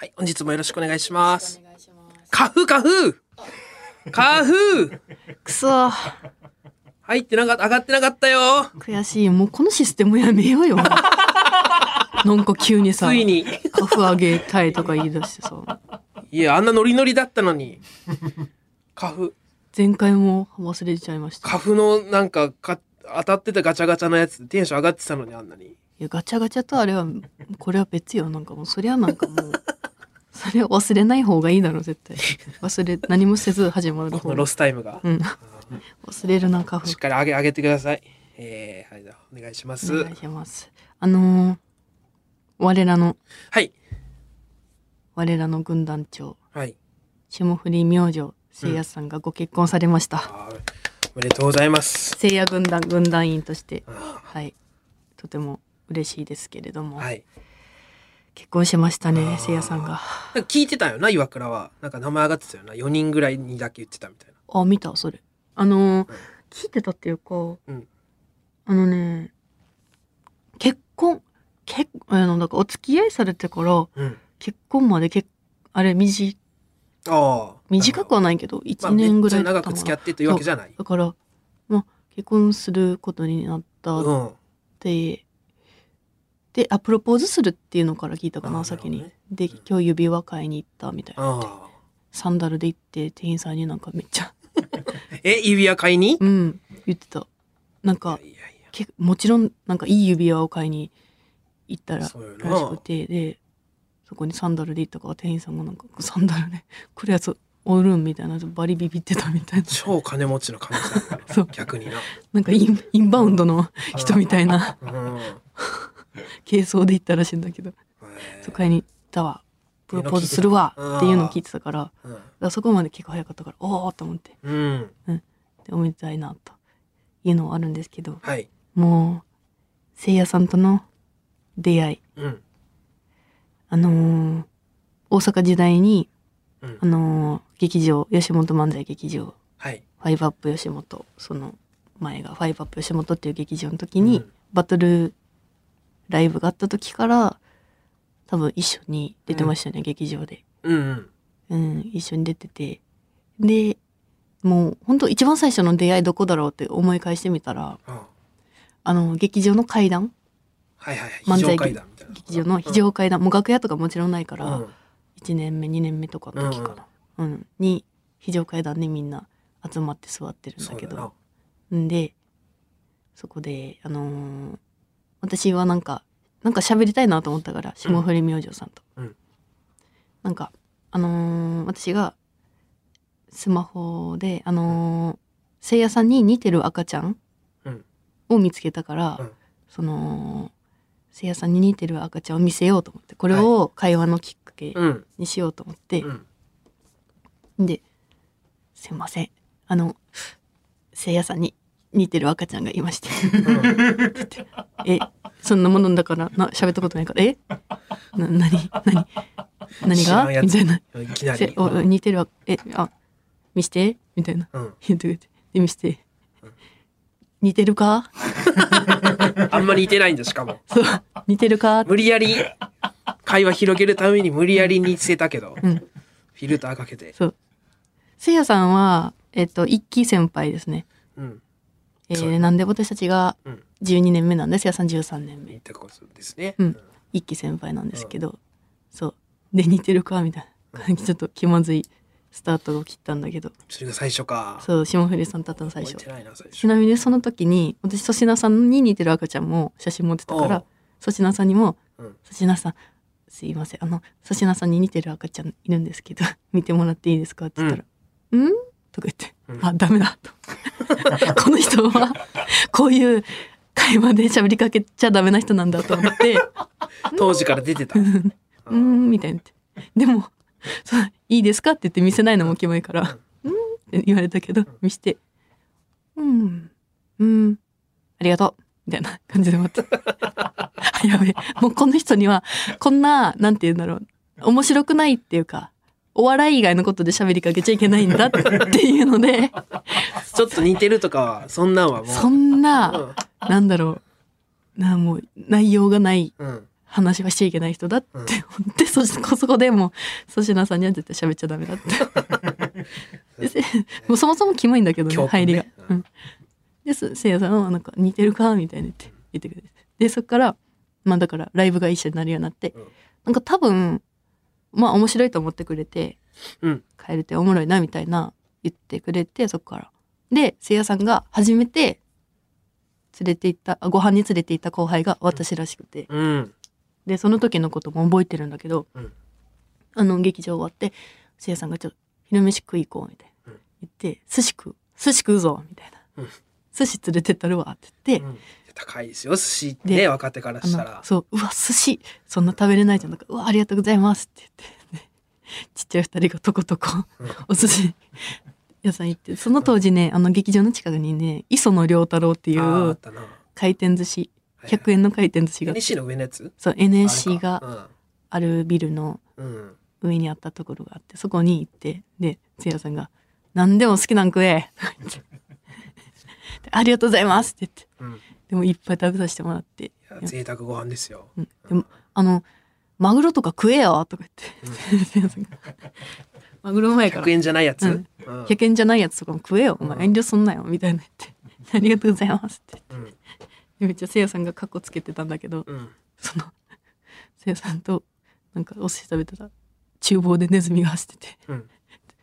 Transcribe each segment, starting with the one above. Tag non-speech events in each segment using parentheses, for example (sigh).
はい、本日もよろしくお願いします。花粉花粉花粉くそ。入ってなかった、上がってなかったよ。悔しい。もうこのシステムやめようよ。なんか急にさついに。カフ上げたいとか言い出してさ。いや、あんなノリノリだったのに。花粉、前回も忘れちゃいました。い花粉のなんかか当たってたガチャガチャのやつテンション上がってたのにあんなに。やガチャガチャとあれはこれは別よ。なんかもうそりゃなんかもうそれは忘れない方がいいだろ絶対忘れ (laughs) 何もせず始まる方がこのロスタイムが。うん忘れるなカフしっかり上げ、上げてください。えー、はい、お願いします。お願いしますあのー我らのはい。我らの軍団長はい。霜降り明星せいやさんがご結婚されました、あーおめでとうございます。せいや軍団軍団員としてあはいとても嬉しいですけれども、ーはい。結婚しましたあねーせいやさんがなんか聞いてたよな、岩倉は。なんか名前上がってたよな。4人ぐらいにだけ言ってたみたいな。あ見たそれあのーうん聞いてたっていうか、んあのね結婚結あのだからお付き合いされてからうん。結婚までけあれ短ああ。短くはないけど1年ぐらいまあ、長く付き合ってというわけじゃない。だからまあ結婚することになったっうん。て、であプロポーズするっていうのから聞いたかな先に、で今日指輪買いに行ったみたいな。サンダルで行って店員さんになんかめっちゃ (laughs) え、指輪買いに？うん言ってた。なんかもちろんなんかいい指輪を買いに行ったららしくてでそこにサンダルで行ったから店員さんがなんかサンダルで (laughs) 来るやつおるんみたいなバリビビってたみたいな。超金持ちの可能性あるから。(laughs) そう。逆にな。なんかインインバウンドの人みたいな。うん。軽装で行ったらしいんだけど。そこに行ったわ。プロポーズするわっていうのを聞いてたから。だかうん。らそこまで結構早かったからおおと思って。うん。でおめでたいなというのはあるんですけどはい。もうせいやさんとの出会い。うん。あのー大阪時代に、うん。あのー劇場吉本漫才劇場。はい。ファイブアップ吉本その前がファイブアップ吉本っていう劇場の時に、うん。バトルライブがあった時から多分一緒に出てましたね、劇場で。うんうん。うん、一緒に出てて。で、もう本当一番最初の出会いどこだろうって思い返してみたら、ああの、劇場の階段はいはいはい。漫才。劇場の非常階段、もう楽屋とかもちろんないから、うん1年目2年目とかの時かな、うんに非常階段でみんな集まって座ってるんだけど。んでそこであのー私はなんかなんか喋りたいなと思ったから霜降り明星さんと、うん。なんかあのー私がスマホであのーせいやさんに似てる赤ちゃんうん。を見つけたから、うん。そのせいやさんに似てる赤ちゃんを見せようと思ってこれを会話のきっかけうん。にしようと思って、うん。で「すいません。あのせいやさんに似てる赤ちゃんがいまして」(laughs) えそんなものだからな喋ったことないから「え？な何？何？何が?」みたいな。いきなり。似てるわ。えあ見して」みたいな。うん。言ってくれて。で見して「似てるか? (laughs) あんまり似てないんだ、しかも。(laughs)」そう「似てるか?」無理やり、会話広げるために無理やり似せたけど、うん。フィルターかけて。そう。せいやさんはえっと一期先輩ですね。うん。えーなんで私たちがうん。12年目なんでせいやさん13年目。ことですね。うん。一期先輩なんですけど、そう。で似てるかみたいな感じ。ちょっと気まずいスタートを切ったんだけど。それが最初か。そう霜降りさんと会ったの最初。ち。なみにその時に私粗品さんに似てる赤ちゃんも写真持ってたから粗品さんにもうん「粗品さんすいません。あの粗品さんに似てる赤ちゃんいるんですけど (laughs) 見てもらっていいですか?」って言ったら「うん?」とか言って「あダメだ」と。(laughs) この人はこういう会話で喋りかけちゃダメな人なんだと思って。当時から出てた。「うーん」みたいに言ってでもそう「いいですか?」って言って見せないのもキモいから「うん」って言われたけど見して「うん。うん。ありがとう」みたいな感じで待って (laughs) あやべえ。もうこの人にはこんななんて言うんだろう。面白くないっていうかお笑い以外のことで喋りかけちゃいけないんだっていうので。ちょっと似てるとかは、そんなんはもう。そんななんだろう。なもう内容がないうん。うん。話はしちゃいけない人だって思って、そしてそこでもう粗品さんには絶対喋っちゃダメだって。(laughs) もうそもそもキモいんだけどねね。入りが。ううん、ですせいやさんはなんか似てるかみたいに言って言ってくれて。でそっからまあだからライブが一緒になるようになって、うん。なんか多分まあ面白いと思ってくれてうん。帰れておもろいなみたいな言ってくれてそっから。でせいやさんが初めて連れて行ったあご飯に連れて行った後輩が私らしくて、うん。でその時のことも覚えてるんだけど、うん。あの劇場終わってせいやさんがちょっと「昼飯食い行こう」みたいな、うん。言って「寿司食う寿司食うぞ」みたいな、うん。寿司連れてったるわ」って言って、うん高いですよ、寿司ってでね、若手からあしたら。のそう「うわ寿司そんな食べれないじゃん」だから「うわありがとうございます」って言って、ねちっちゃい二人がとことこうんお寿司屋さん行ってその当時ねあの劇場の近くにね磯野良太郎っていう。回転寿司はいはい100円の回転寿司が、NC の上のやつ？そう NSC がが。あるビルの。上にあったところがあってそこに行ってでせいやさんが「何でも好きなん食え」ありがとうございます」って言ってうん。でもいっぱい食べさせてもらって。いや贅沢ご飯ですよ。うん。でもあのマグロとか食えよとか言って、せいやさん。が (laughs) マグロうまいから。100円じゃないやつ？うん。うん。100円じゃないやつとかも食えよ。お前遠慮すんなよみたいな言って「(laughs) ありがとうございます」って言って。でめっちゃせいやさんがカッコつけてたんだけどうん。そのせいやさんとなんかお寿司食べてた厨房でネズミが走ってて。うん。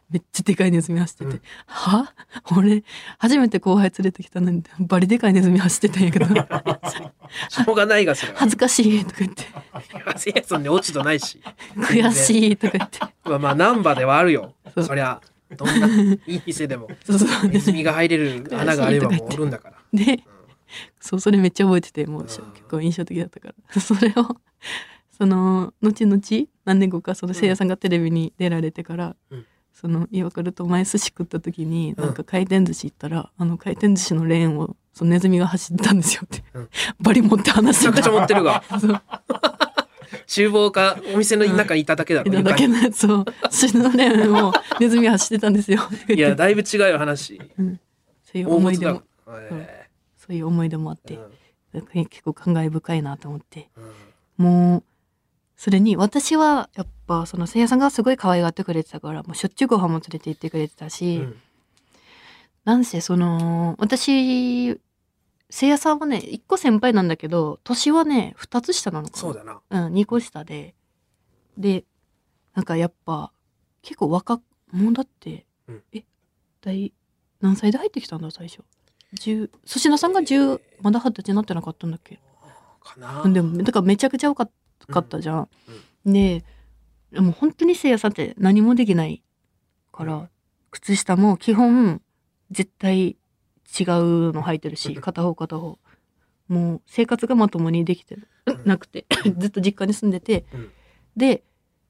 めっちゃでかいネズミ走ってて、うん。は？俺初めて後輩連れてきたのにバリでかいネズミ走ってたんやけど。(laughs) しょうがないが、それは。恥ずかしいとか言って。せいやさんに落ち度ないし。悔しいとか言って。まあまあ、ナンバではあるよ。そう。そりゃ、どんないい店でも。(laughs) そうそう。ネズミが入れる穴があればもうおるんだから。で、そうそれめっちゃ覚えててもううん。結構印象的だったから。(laughs) それをその後々何年後かそのせいやさんがテレビに出られてから、うんその岩倉と前寿司食った時にうん。なんか回転寿司行ったら、あの回転寿司のレーンをそのネズミが走ったんですよって、うん。バリ持って話してめちゃくちゃ持ってるが。(laughs) 厨房かお店の中にいただけだろ。いただけのやつを寿司のレーンをネズミが走ってたんですよ。いや、だいぶ違うよ、話。そういう思い出も。え。そういう思い出もあって、結構感慨深いなと思って。ーうん。もうそれに私はやっぱそのせいやさんがすごい可愛がってくれてたからもうしょっちゅうご飯も連れて行ってくれてたし、うん。なんせその私せいやさんはね1個先輩なんだけど年はね2つ下なのかな。そうだな。うん、2個下で。でなんかやっぱ結構若もうだって、うん。え大何歳で入ってきたんだ最初？10粗品さんが10まだ二十歳になってなかったんだっけ？かな。でもだからめちゃくちゃ多かかったじゃん。でもう本当にせいやさんって何もできないから、うん。靴下も基本絶対違うの履いてるし片方片方。もう生活がまともにできてうん。なくてずっと実家に住んでて、うん。で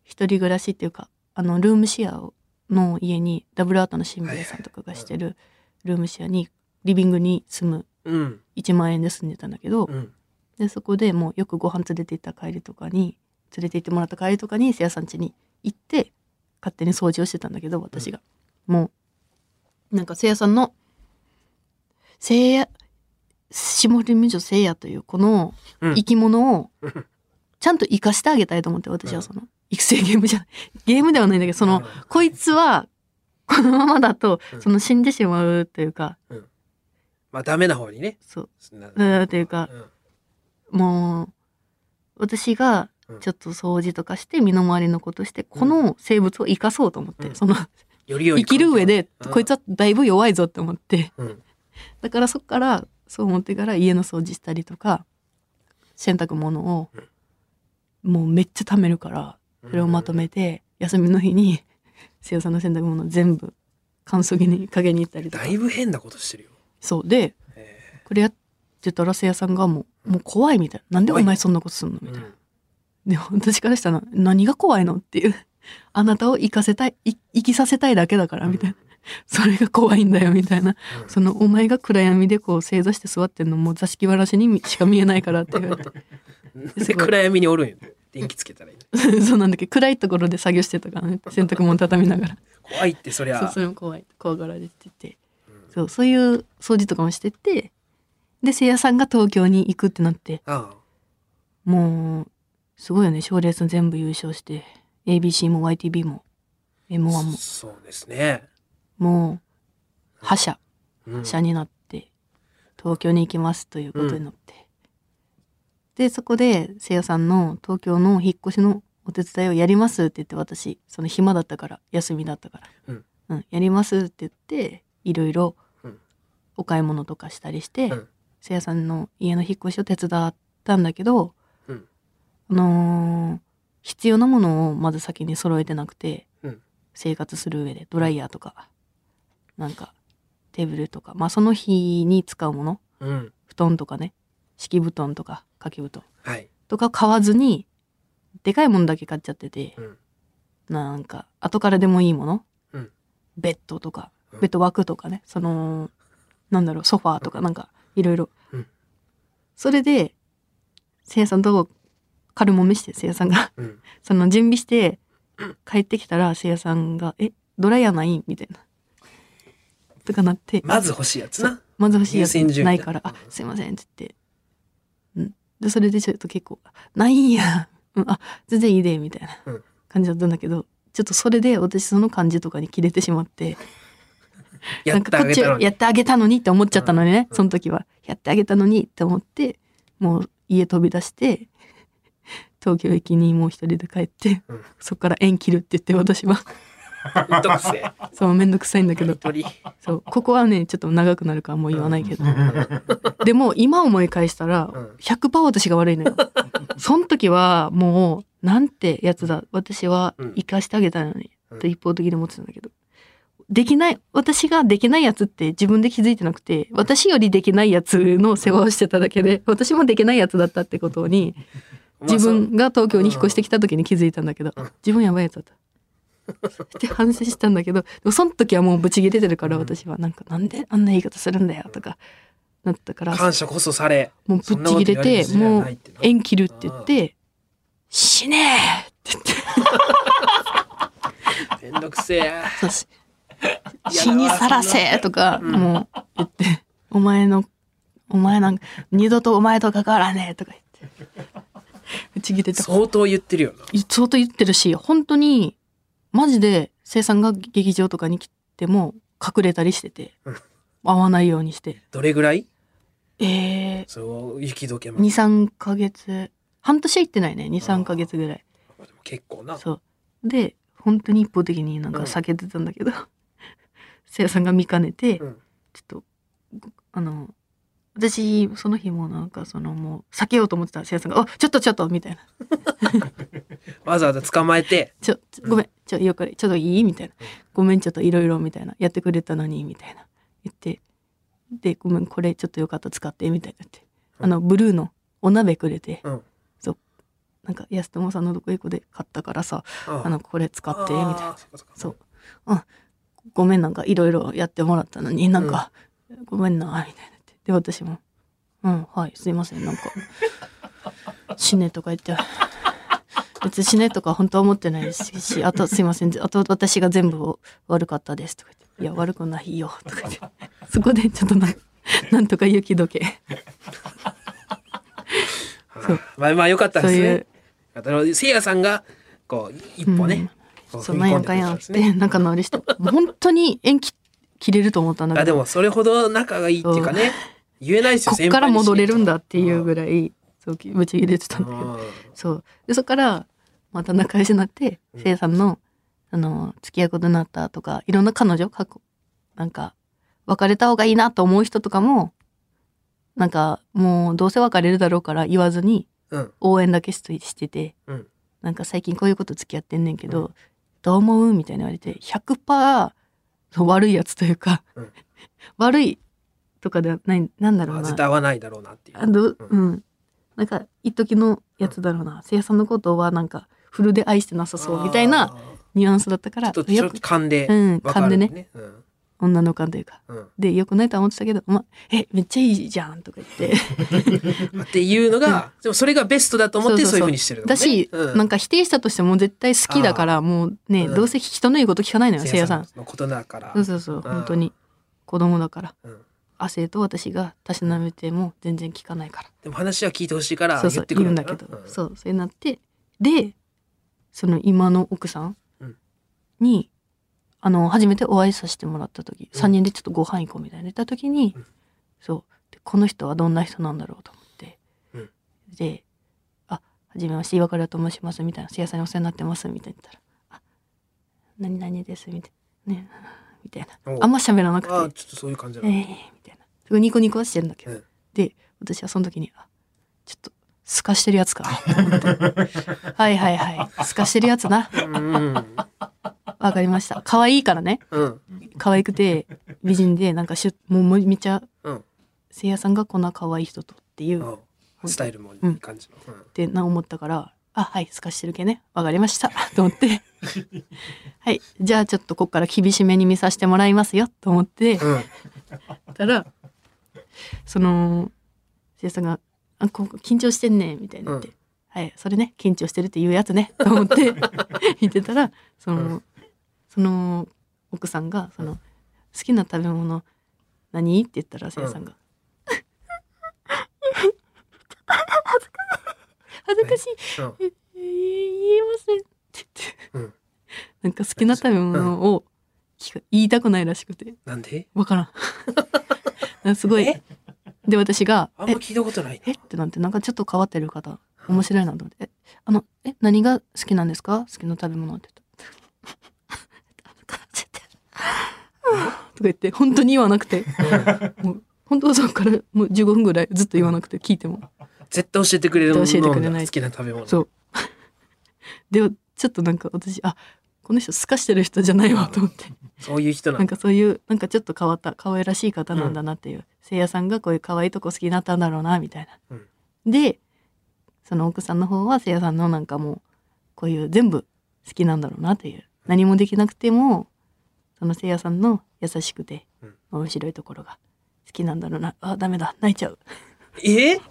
一人暮らしっていうかあのルームシェアの家にダブルアートの新兵衛さんとかがしてるルームシェアにリビングに住むうん。1万円で住んでたんだけど、うん。でそこでもうよくご飯連れて行った帰りとかに連れて行ってもらった帰りとかにせいやさん家に行って勝手に掃除をしてたんだけど私が、もうなんかせいやさんのせいや下り美女せいやというこのうん。生き物をうん。ちゃんと生かしてあげたいと思って私はその育成ゲームじゃゲームではないんだけどそのこいつはこのままだとうん。その死んでしまうというかまあ、ダメな方にね。そう。というかうん。もう私がちょっと掃除とかして身の回りのことしてこの生物を生かそうと思って、うん。そのより良い生きる上で、うん。こいつはだいぶ弱いぞって思って、うん。だからそっからそう思ってから家の掃除したりとか洗濯物をもうめっちゃ貯めるからそれをまとめて休みの日にせいやさんの洗濯物全部乾燥機にかけに行ったりとか。だいぶ変なことしてるよ。そう。でえ。これやってたらせいやさんがもうもう怖いみたいな。なんでお前そんなことすんのみたいなで私からしたら何が怖いのっていう。あなたを生かせたいい生きさせたいだけだからみたいな。それが怖いんだよみたいな。そのお前が暗闇でこう正座して座ってんのも座敷わらしにしか見えないからって言われて。(laughs) で暗闇におるんよ電気つけたらいい。のそうなんだけど暗いところで作業してたからね。(laughs) 洗濯物畳みながら。怖いってそりゃ。そうそれも怖い。怖がられてて。そうそういう掃除とかもしてて。でせいやさんが東京に行くってなって。ああ。もうすごいよね。賞レース全部優勝して。ABC も YTB も M1 も。そうですね。もう覇者。うん。者になって東京に行きますということになって、でそこでせいやさんの東京の引っ越しのお手伝いをやりますって言って私その暇だったから休みだったから、うん。うん。やりますって言っていろいろうん。お買い物とかしたりして、うん。せいやさんの家の引っ越しを手伝ったんだけど、うんあのー必要なものをまず先に揃えてなくて、うん。生活する上でドライヤーとかなんかテーブルとかまあその日に使うものうん。布団とかね敷布団とか掛け布団はい。とか買わずにでかいものだけ買っちゃってて、うん。なんか後からでもいいもの、うん。ベッドとかうん。ベッド枠とかねそのなんだろうソファーとかなんかいろいろ。うん。それでせいやさんと軽もめしてせいやさんが。うん。その準備して帰ってきたらせいやさんが「えドライヤーない?」みたいな。とかなって。まず欲しいやつな。まず欲しいやつないから「あすいません」って言って、うん、でそれでちょっと結構「ないん。や、うん、あ全然いいで」みたいなうん。感じだったんだけどちょっとそれで私その感じとかに切れてしまって。(laughs) なんかこっちやってあげたのにって思っちゃったのにね、その時は。やってあげたのにって思ってもう家飛び出して東京駅にもう一人で帰って、うん。そこから縁切るって言って私は。うっとくせえ。そうめんどくさいんだけど。鳥そう。ここはねちょっと長くなるからもう言わないけど、でも今思い返したらうん。100%私が悪いのよ。その時はもうなんてやつだ。私は生かしてあげたのに、うん。と一方的に思ってたんだけど。できない私ができないやつって自分で気づいてなくて私よりできないやつの世話をしてただけで私もできないやつだったってことに自分が東京に引っ越してきた時に気づいたんだけど、自分やばいやつだった。(laughs) って反省したんだけどその時はもうブチ切れてるから私は。なんかなんであんな言い方するんだよとかなったから感謝こそされ。もうぶっちぎれてもう縁切るって言って「死ねえ!」って言って。(laughs) めんどくせえ。死にさらせとかもう言って「お前のお前なんか二度とお前と関わらねえ」とか言ってぶち切れて相当言ってるよな。相当言ってるし本当にマジで生産が劇場とかに来ても隠れたりしててうん。会わないようにして。どれぐらい？えー、そう雪解けも23ヶ月。半年は行ってないね23ヶ月ぐらい。結構な。そう。で本当に一方的になんか避けてたんだけど、せいやさんが見かねて、うん。ちょっとごあの私その日もなんかそのもう避けようと思ってたせいやさんが「あちょっとちょっと」みたいな (laughs) わざわざ捕まえてちょ、ちょごめん、ちょ、よくちょっといい？みたいな。ごめん、ちょっといろいろみたいな。やってくれたのに、みたいな。言って。で、ごめん、これちょっとよかったら使って、みたいなって。あの、ブルーのお鍋くれて、うんなんか、安友さんのどこ行くで買ったからさ、ああの、これ使って、みたいな。そう。うん。ごめん、なんかいろいろやってもらったのに、なんか、ごめんな、みたいな。で、私も、うん、はい、すいません、なんか、死ねとか言って、別に死ねとか本当は思ってないですし、あとすいません、あと私が全部悪かったですとか言って、いや、悪くないよ、とか言って、そこでちょっとな、なんとか雪解け。(laughs) そう。まあまあよかったですそういう。せいやさんがこう一歩ね、こそう、なんやかんやあって、仲直りして、本当に縁切切れると思ったんだけど、あでもそれほど仲がいいっていうかね言えないですよこっから戻れるんだっていうぐらいそう、ぶち切れてたんだけど。そう。で、そこから、また仲良しになって、せいやさんの、その付き合うことになったとかいろんな彼女過去なんか別れた方がいいなと思う人とかもなんかもうどうせ別れるだろうから言わずにうん。応援だけしとしてて、うん。なんか最近こういうこと付き合ってんねんけど、どう思う？みたいな言われて100%そう悪いやつというか、うん。(laughs) 悪いとかではないなんだろうあな絶対合わないだろうなっていう。あどううん、なんか一時のやつだろうな、せいやさんのことはなんかフルで愛してなさそうみたいなあニュアンスだったからー。ちょっとちょよくっと勘でうん勘でね。うん。女の感というかうん。でよくないとは思ってたけど「お前えめっちゃいいじゃん」とか言って (laughs) っていうのが、でもそれがベストだと思ってそういうふうにしてるのね。だし、うんなんか否定したとしても絶対好きだからもうね、うんどうせ人の言うこと聞かないのよせいやさん。のことだから。そうそうそう本当に子供だからうん亜生と私がたしなめても全然聞かないから。でも話は聞いてほしいからそうそう言ってくる言うんだけど、そうそうなってでその今の奥さんうん。に、あの初めてお会いさせてもらった時、うん。3人でちょっとご飯行こうみたいな言った時に、うん。そう。でこの人はどんな人なんだろうと思って、うん。で「あはじめまして岩倉と申します」みたいな「せいやさんにお世話になってます」みたいな言ったら「あ何々です」みたいな「ねみたいなおあんま喋らなくてああちょっとそういう感じえー、なの、みたいな。すごいニコニコはしてるんだけど。うんで、私はその時に、あ、ちょっと、すかしてるやつか。(laughs) はいはいはい。すかしてるやつな。うんわかりました。可愛いからね。うん可愛くて、美人で、なんかしゅ、もうめっちゃ、うんせいやさんがこんな可愛い人とっていう、スタイルもいい感じの、うんてな思ったから、あ、はい、すかしてる系ね。わかりました。と思って。はい。じゃあちょっとこっから厳しめに見させてもらいますよ。と思って。うんたらそのせいやさんが「あここ緊張してんね」みたいな言って「うんはいそれね緊張してるって言うやつね」と思って (laughs) 言ってたらその、その奥さんがその「好きな食べ物何?」って言ったらせいやさんが「(laughs) 恥ずかしいうんえ言えません」って言って、うん (laughs) なんか好きな食べ物を聞か言いたくないらしくて。なんで？わからん。(laughs) すごい。え？で、私が、えあんま、聞いたことない。え？ってなって、なんかちょっと変わってる方、面白いなと思って、え、あの、え、何が好きなんですか？好きな食べ物って言った。(laughs) とか言って、本当に言わなくて、もう本当そこからもう15分ぐらいずっと言わなくて聞いても。絶対教えてくれるもの教えてくれない。好きな食べ物そう。で、ちょっとなんか私、あ、この人すかしてる人じゃないわと思って。そういう人ななんかそういうなんかちょっと変わった可愛らしい方なんだなっていう、せいやさんがこういう可愛いとこ好きになったんだろうなみたいな。うん。でその奥さんの方はせいやさんのなんかもうこういう全部好きなんだろうなっていう。何もできなくてもそのせいやさんの優しくてうん。面白いところが好きなんだろうな。あダメだ。泣いちゃう。え？な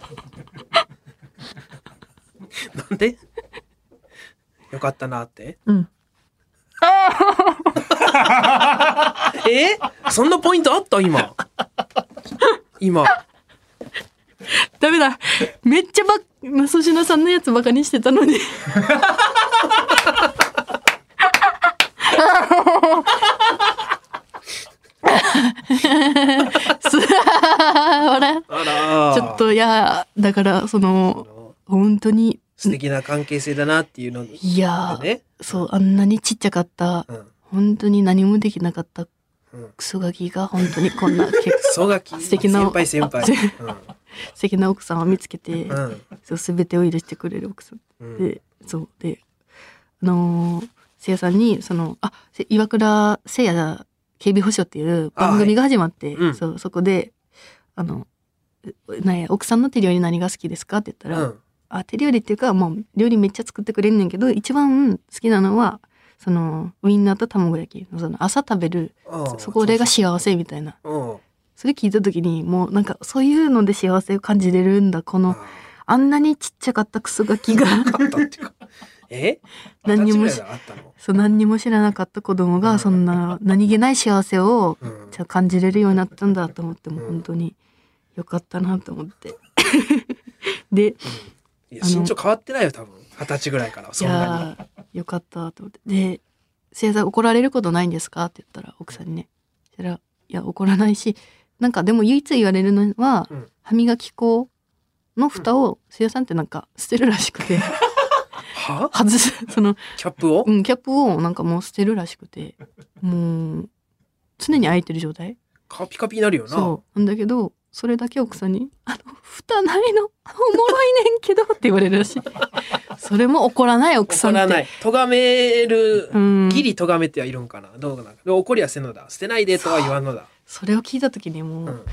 んで？(laughs) よかったなって。うん (laughs) え？そんなポイントあった？今。今。ダメだ。めっちゃば粗品さんのやつバカにしてたのに。ちょっといやだからその本当に。素敵な関係性だなっていうのでいやねそうあんなにちっちゃかった。うん。本当に何もできなかった。うん。クソガキが本当にこんな (laughs) 結構そがき素敵な先輩先輩。(laughs) 素敵な奥さんを見つけて、うん。うんそう全てを許してくれる奥さん。うん。でそうであのーせいやさんにそのあせ岩倉せいや警備保障っていう番組が始まって、うん。そうそこであのなんや奥さんの手料理何が好きですかって言ったら、うんあ手料理っていうかもう料理めっちゃ作ってくれんねんけど一番好きなのはそのウインナーと卵焼きその朝食べるうん。そこが幸せみたいな。うん。それ聞いた時にもうなんかそういうので幸せを感じれるんだこのああんなにちっちゃかったクソガキが。(laughs) え？何にもそう何にも知らなかった子供がそんな何気ない幸せをうん。じゃあ感じれるようになったんだと思ってもうん。本当によかったなと思って。(laughs) でいや身長変わってないよ多分。二十歳ぐらいからいそんなやーよかったと思って。で「星座怒られることないんですか?」って言ったら奥さんにね。そしたら「いや怒らないしなんかでも唯一言われるのは、うん。歯磨き粉の蓋を星座さんってなんか捨てるらしくて。には？外す、その、キャップを？うん、キャップをなんかもう捨てるらしくて、もう、常に開いてる状態。カピカピになるよな。そう。なんだけど、それだけ奥さんに、あの、蓋ないの、おもろいねんけどって言われるらしい。それも怒らない奥さんって。怒らない。咎める、うん。ギリ咎めてはいるんかな？どうな？ん怒りはせんのだ。捨てないでとは言わんのだ。それを聞いた時にもう、うん。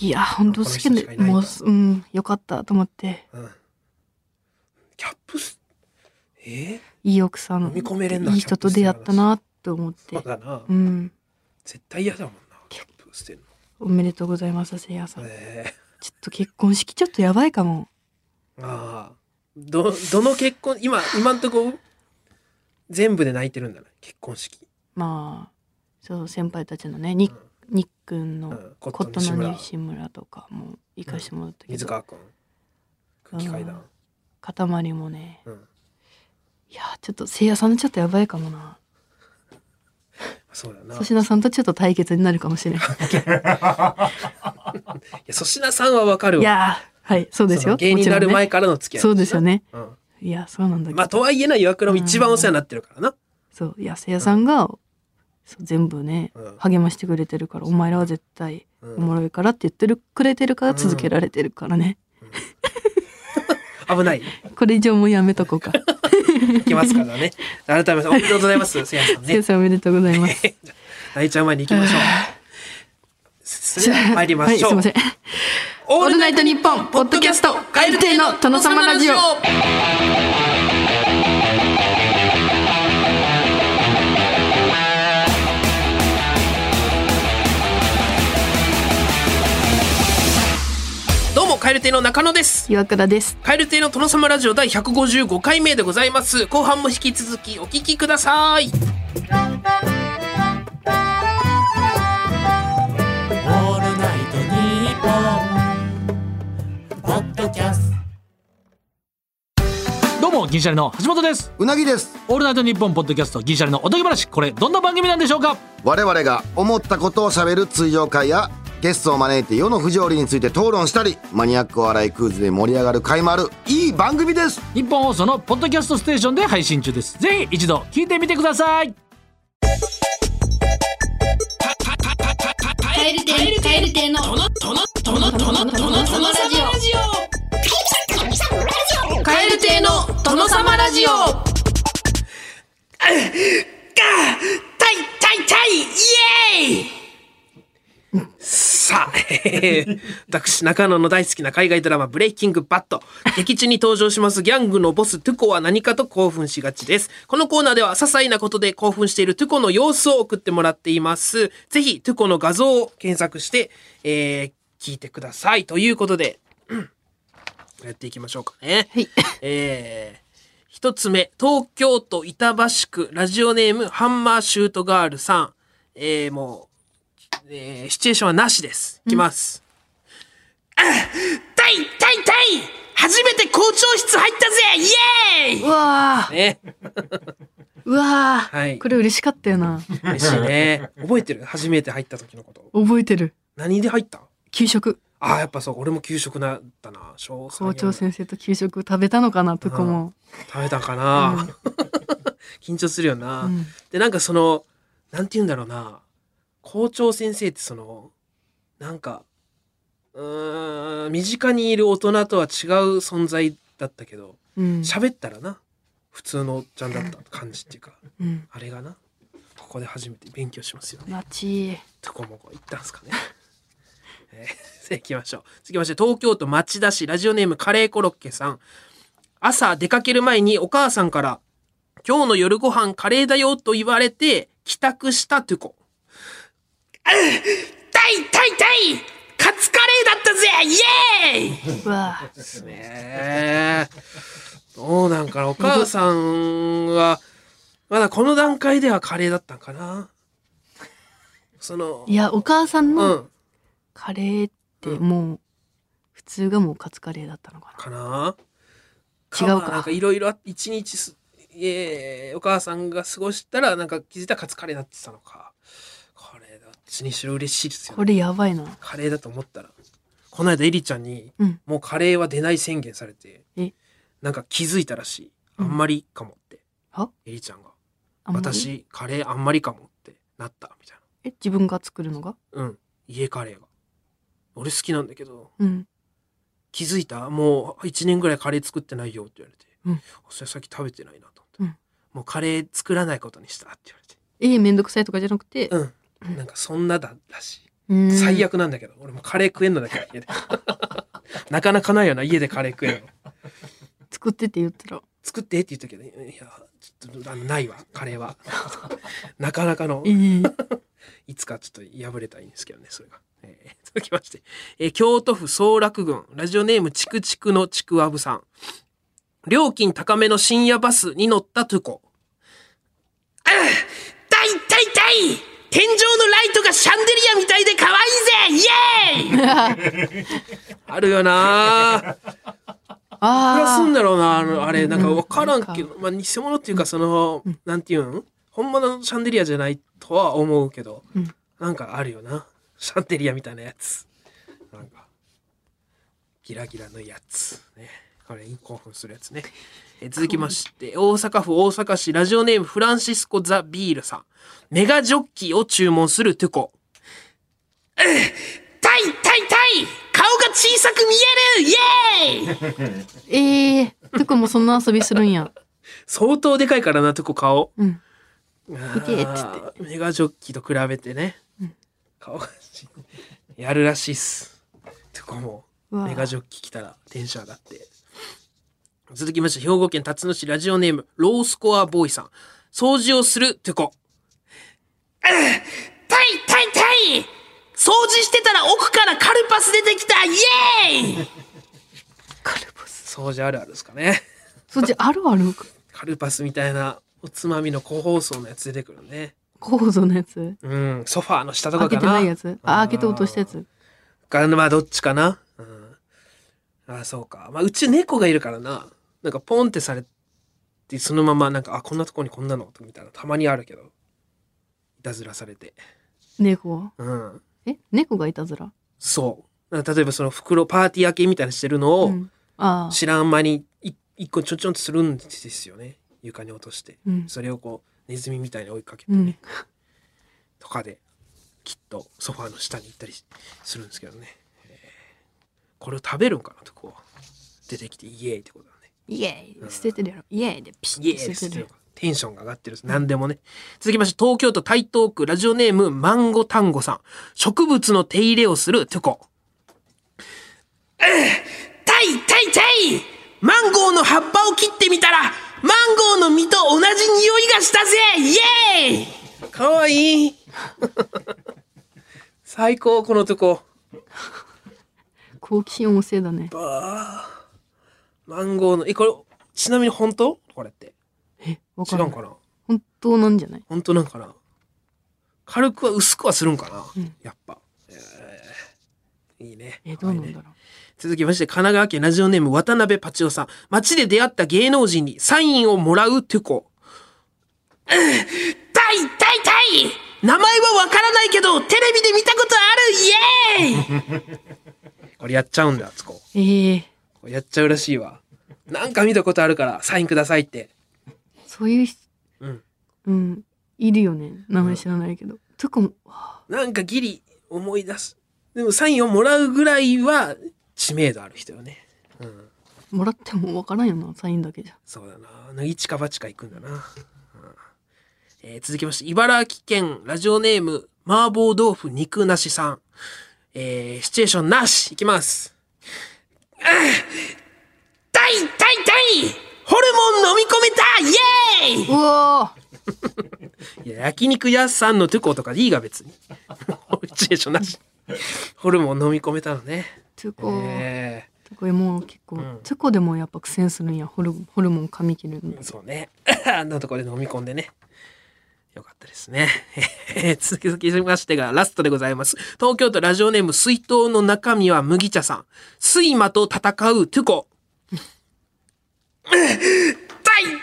いや、本当好きで、もう、うん、よかったと思って、うん。キャップス、え？いい奥さん、飲み込めれんないい人と出会ったなって思ってそう、だな。うん。絶対嫌だもんな。キャップ捨てるおめでとうございます、せいやさん。の。えちょっと結婚式ちょっとやばいかも。えああ。ど、どの結婚、今、今んとこ、全部で泣いてるんだね。結婚式。まあ、そう、先輩たちのね、に、にっくんのうんコットの西村とかも行かしてもらったけど、水川くん。空気階段。塊もね、うん。いや、ちょっとせいやさんのちょっとやばいかもな。そうだな。粗品さんとちょっと対決になるかもしれない。(laughs) いや粗品さんはわかるわ。いやー、はい、そうですよ。芸人になる前からの付き合い。そうですよね。うん。いや、そうなんだけど。まあ、とはいえな、岩倉も一番お世話になってるからな。そう、いや、せいやさんが、そう全部ね、うん励ましてくれてるから、お前らは絶対うんおもろいからって言ってる、くれてるから続けられてるからね。危ない。これ以上もうやめとこうか。いきますからね。改めましておめでとうございます、せいやさんせいやね。さんおめでとうございます。(laughs) 泣いちゃう前に行きましょう。それでは参りましょう。はい、すいません。オオールナイトニッポンポッドキャストカエル亭の殿様ラジオカエル亭の中野です。岩倉です。カエル亭の殿様ラジオ第155回目でございます。後半も引き続きお聞きください。オールナイトニッポン」ポッドキャストどうも銀シャリの橋本ですうなぎですオールナイトニッポンポッドキャスト銀シャリのおとぎ話これどんな番組なんでしょうか？我々が思ったことをしゃべる通常会やゲストを招いて世の不条理について討論したりマニアックお笑いクイズで盛り上がる回もあるいい番組です。日本放送のポッドキャストステーションで配信中です。ぜひ一度聞いてみてください。カエル亭カエル亭のトノトノトノトノトノトノラジオ。カエル亭の殿様ラジオタイタイタイイエーイさあ、えー (laughs) 私、中野の大好きな海外ドラマ、ブレイキングバット。劇中に登場しますギャングのボス、トゥコは何かと興奮しがちです。このコーナーでは、些細なことで興奮しているトゥコの様子を送ってもらっています。ぜひ、トゥコの画像を検索して、えー聞いてください。ということで、うんやっていきましょうかね。はい。えー一つ目、東京都板橋区、ラジオネーム、ハンマーシュートガールさん。えーもう、えーシチュエーションはなしです。いきます。あタイタイタイ初めて校長室入ったぜイエうわーイね、ー (laughs) うわー、はいこれ嬉しかったよな。嬉しいね。覚えてる？初めて入った時のこと。覚えてる。何で入った？給食。ああ、やっぱそう、俺も給食なったな。校長先生と給食食べたのかな、とこも。食べたかな、(laughs) 緊張するよな、うんでなんかそのなんて言うんだろうな校長先生ってそのなんかうーん身近にいる大人とは違う存在だったけどうん。喋ったらな普通のおっちゃんだった感じっていうかうん。あれがなここで初めて勉強しますよねマチとこもこ行ったんすかね。(laughs) えー、さ (laughs) あ行きましょう。続きまして、東京都町田市ラジオネームカレーコロッケさん。朝出かける前にお母さんから、今日の夜ご飯カレーだよと言われて、帰宅したトゥコ。あタイタイタイカツカレーだったぜイエーイうわーですね。どうなんかなお母さんは、まだこの段階ではカレーだったんかな？その、いや、お母さんうのん。カレーってもう、普通がもうカツカレーだったのかな。かな？違うかまあなんかいろいろあって一日す、えーお母さんが過ごしたらなんか気づいたらカツカレーになってたのかちにしろ嬉しいですよ、これやばいな。カレーだと思ったら。この間エリちゃんにうん。もうカレーは出ない宣言されてえ？なんか気づいたらしい。あんまりかもって、は？エリちゃんが。私カレーあんまりかもってなった。みたいえ自分が作るのが？なうん。家カレーが。俺好きなんだけど。うん。気づいた？もう1年ぐらいカレー作ってないよって言われて、うん。それさっき食べてないなと思って、うん。もうカレー作らないことにしたって言われて。えー、めんどくさいとかじゃなくて、うんなんかそんなだらし。最悪なんだけど、俺もカレー食えんのだけど家で。(laughs) なかなかないよな家でカレー食えるの。作ってって言ったら。作ってって言ったけどいやちょっとあのないわ。カレーは。(laughs) なかなかの。えー、(laughs) いつかちょっと破れたらいいんですけどねそれが、えー続きまして、えー京都府総楽郡。ラジオネームちくちくのちくわぶさん。料金高めの深夜バスに乗ったトゥコあ痛い痛い痛い天井のライトがシャンデリアみたいで可愛いぜ！イエーイ！(laughs) あるよな。ー。いくらすんあだろうなあのあれ。なんかうん分からんけど、まあ、偽物っていうかその、なんていうん？本物のシャンデリアじゃないとは思うけど、うん。なんかあるよな。シャンデリアみたいなやつ。なんかギラギラのやつ。ね。これ興奮するやつねえ続きまして大阪府大阪市ラジオネームフランシスコ・ザ・ビールさん。メガジョッキを注文するトゥコ。痛い痛い痛い顔が小さく見える!イエーイ!ーえー、とかもそんな遊びするんや。相当でかいからなとこ顔。うん。見てえっつって。メガジョッキと比べてね、顔がちやるらしいっす。とこもうわメガジョッキ来たらテンション上がって続きまして兵庫県辰野市ラジオネームロースコアボーイさん。掃除をするてこ。痛い痛い痛い。掃除してたら奥からカルパス出てきた。イエーイ。カルパス。掃除あるあるですかね。そっちあるある？カルパスみたいなおつまみの個包装のやつ出てくるね。構造のやつ？うん。ソファーの下とか開けかなてないやつ？あ開けて落としたやつ。かまあどっちかな、うん、あそうか。まあうち猫がいるからななんかポンってされてそのままなんかあこんなとこにこんなのみたいなたまにあるけどいたずらされて。猫？うん。え？猫がいたずら？そう。例えばその袋パーティー開けみたいにしてるのを、うん。ああ。知らん間にい一個ちょんちょんとするんですよね。床に落として、うん。それをこうネズミみたいに追いかけてね、うん。とかできっとソファーの下に行ったりするんですけどね、えー。これを食べるんかな？とこう出てきてイエーイってことだ。ねイエーイ。捨ててるやろ。イエーイでピシッててて捨てる。テンションが上がってる。何でもね。続きまして東京都台東区ラジオネームマンゴタンゴさん。植物の手入れをするトゥコ。痛い痛い痛いマンゴーの葉っぱを切ってみたらマンゴーの実と同じ匂いがしたぜ！イエーイ！かわいい。(laughs) 最高このとこ好奇心旺盛だね。マンゴーのえこれちなみに本当？これって。えわから違うんんかな？本当なんじゃない？本当なんかな？軽くは薄くはするんかな、うん。やっぱ、えー。いいね。えどうなんだろう。続きまして神奈川県ラジオネーム渡辺パチオさん。街で出会った芸能人にサインをもらうトゥコうん痛い痛い痛い名前はわからないけどテレビで見たことある！イエーイ！(laughs) これやっちゃうんだつこ。ええこれやっちゃうらしいわなんか見たことあるからサインくださいってそういう人うんうんいるよね名前知らないけどとかもなんかギリ思い出す。でもサインをもらうぐらいは知名度ある人よね。うん。もらってもわからんよなサインだけじゃそうだな。一か八か行くんだな。うんえー続きまして、茨城県ラジオネーム麻婆豆腐肉なしさん。えーシチュエーションなしいきます。うん痛い痛い痛いホルモン飲み込めたイエーイうわいや、焼肉屋さんのトゥコとかでいいが別に。シチュエーションなし。ホルモン飲み込めたのね。トゥコえトゥコもう結構、んトゥコでもやっぱ苦戦するんやホルホルモン噛み切るのえそうね。(laughs) あんなところで飲み込んでね。よかったですね。え (laughs) ー続きましてがラストでございます。東京都ラジオネーム水筒の中身は麦茶さん。睡魔と戦うトゥコ。痛い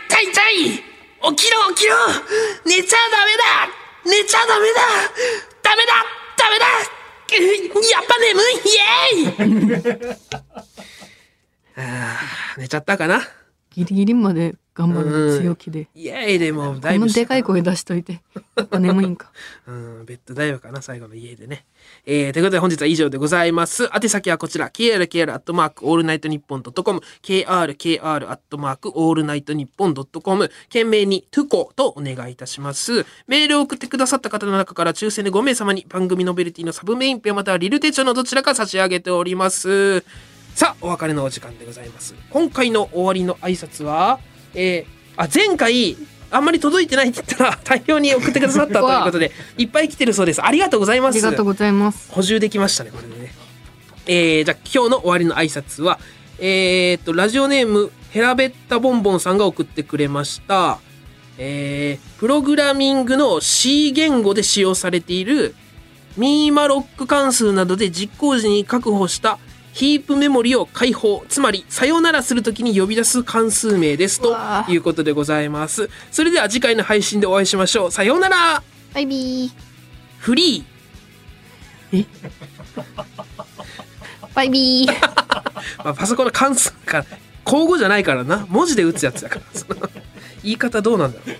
痛い痛い起きろ起きろ寝ちゃダメだ寝ちゃダメだダメだダメだやっぱ眠いイエーイ (laughs) あー寝ちゃったかな？ギリギリまで頑張る強気で。イエーイでもうだこいぶのでかい声出しといて。やっぱ眠いんか。(laughs) うん、ベッドダイブかな、最後の家でね。えー、ということで本日は以上でございます。宛先はこちら、krkr アットマークオールナイトニッポンドットコム、krkr アットマークオールナイトニッポンドットコム、件名にトゥコとお願いいたします。メールを送ってくださった方の中から抽選で5名様に番組ノベルティのサブメインペまたはリル手帳のどちらか差し上げております。さあ、お別れのお時間でございます。今回の終わりの挨拶は、えー、あ、前回、あんまり届いてないって言ったら (laughs) 大量に送ってくださったということで、いっぱい来てるそうです。ありがとうございます。ありがとうございます。補充できましたね、これでね。えー、じゃあ今日の終わりの挨拶は、えー、っと、ラジオネーム、ヘラベッタボンボンさんが送ってくれました。えー、プログラミングの C 言語で使用されているミーマロック関数などで実行時に確保したヒープメモリを解放つまりさよならするときに呼び出す関数名ですということでございます。それでは次回の配信でお会いしましょう。さようなら。バイビー。フリー。バイビー。(laughs) まあ、パソコンの関数から口語じゃないからな。文字で打つやつだから。言い方どうなんだろう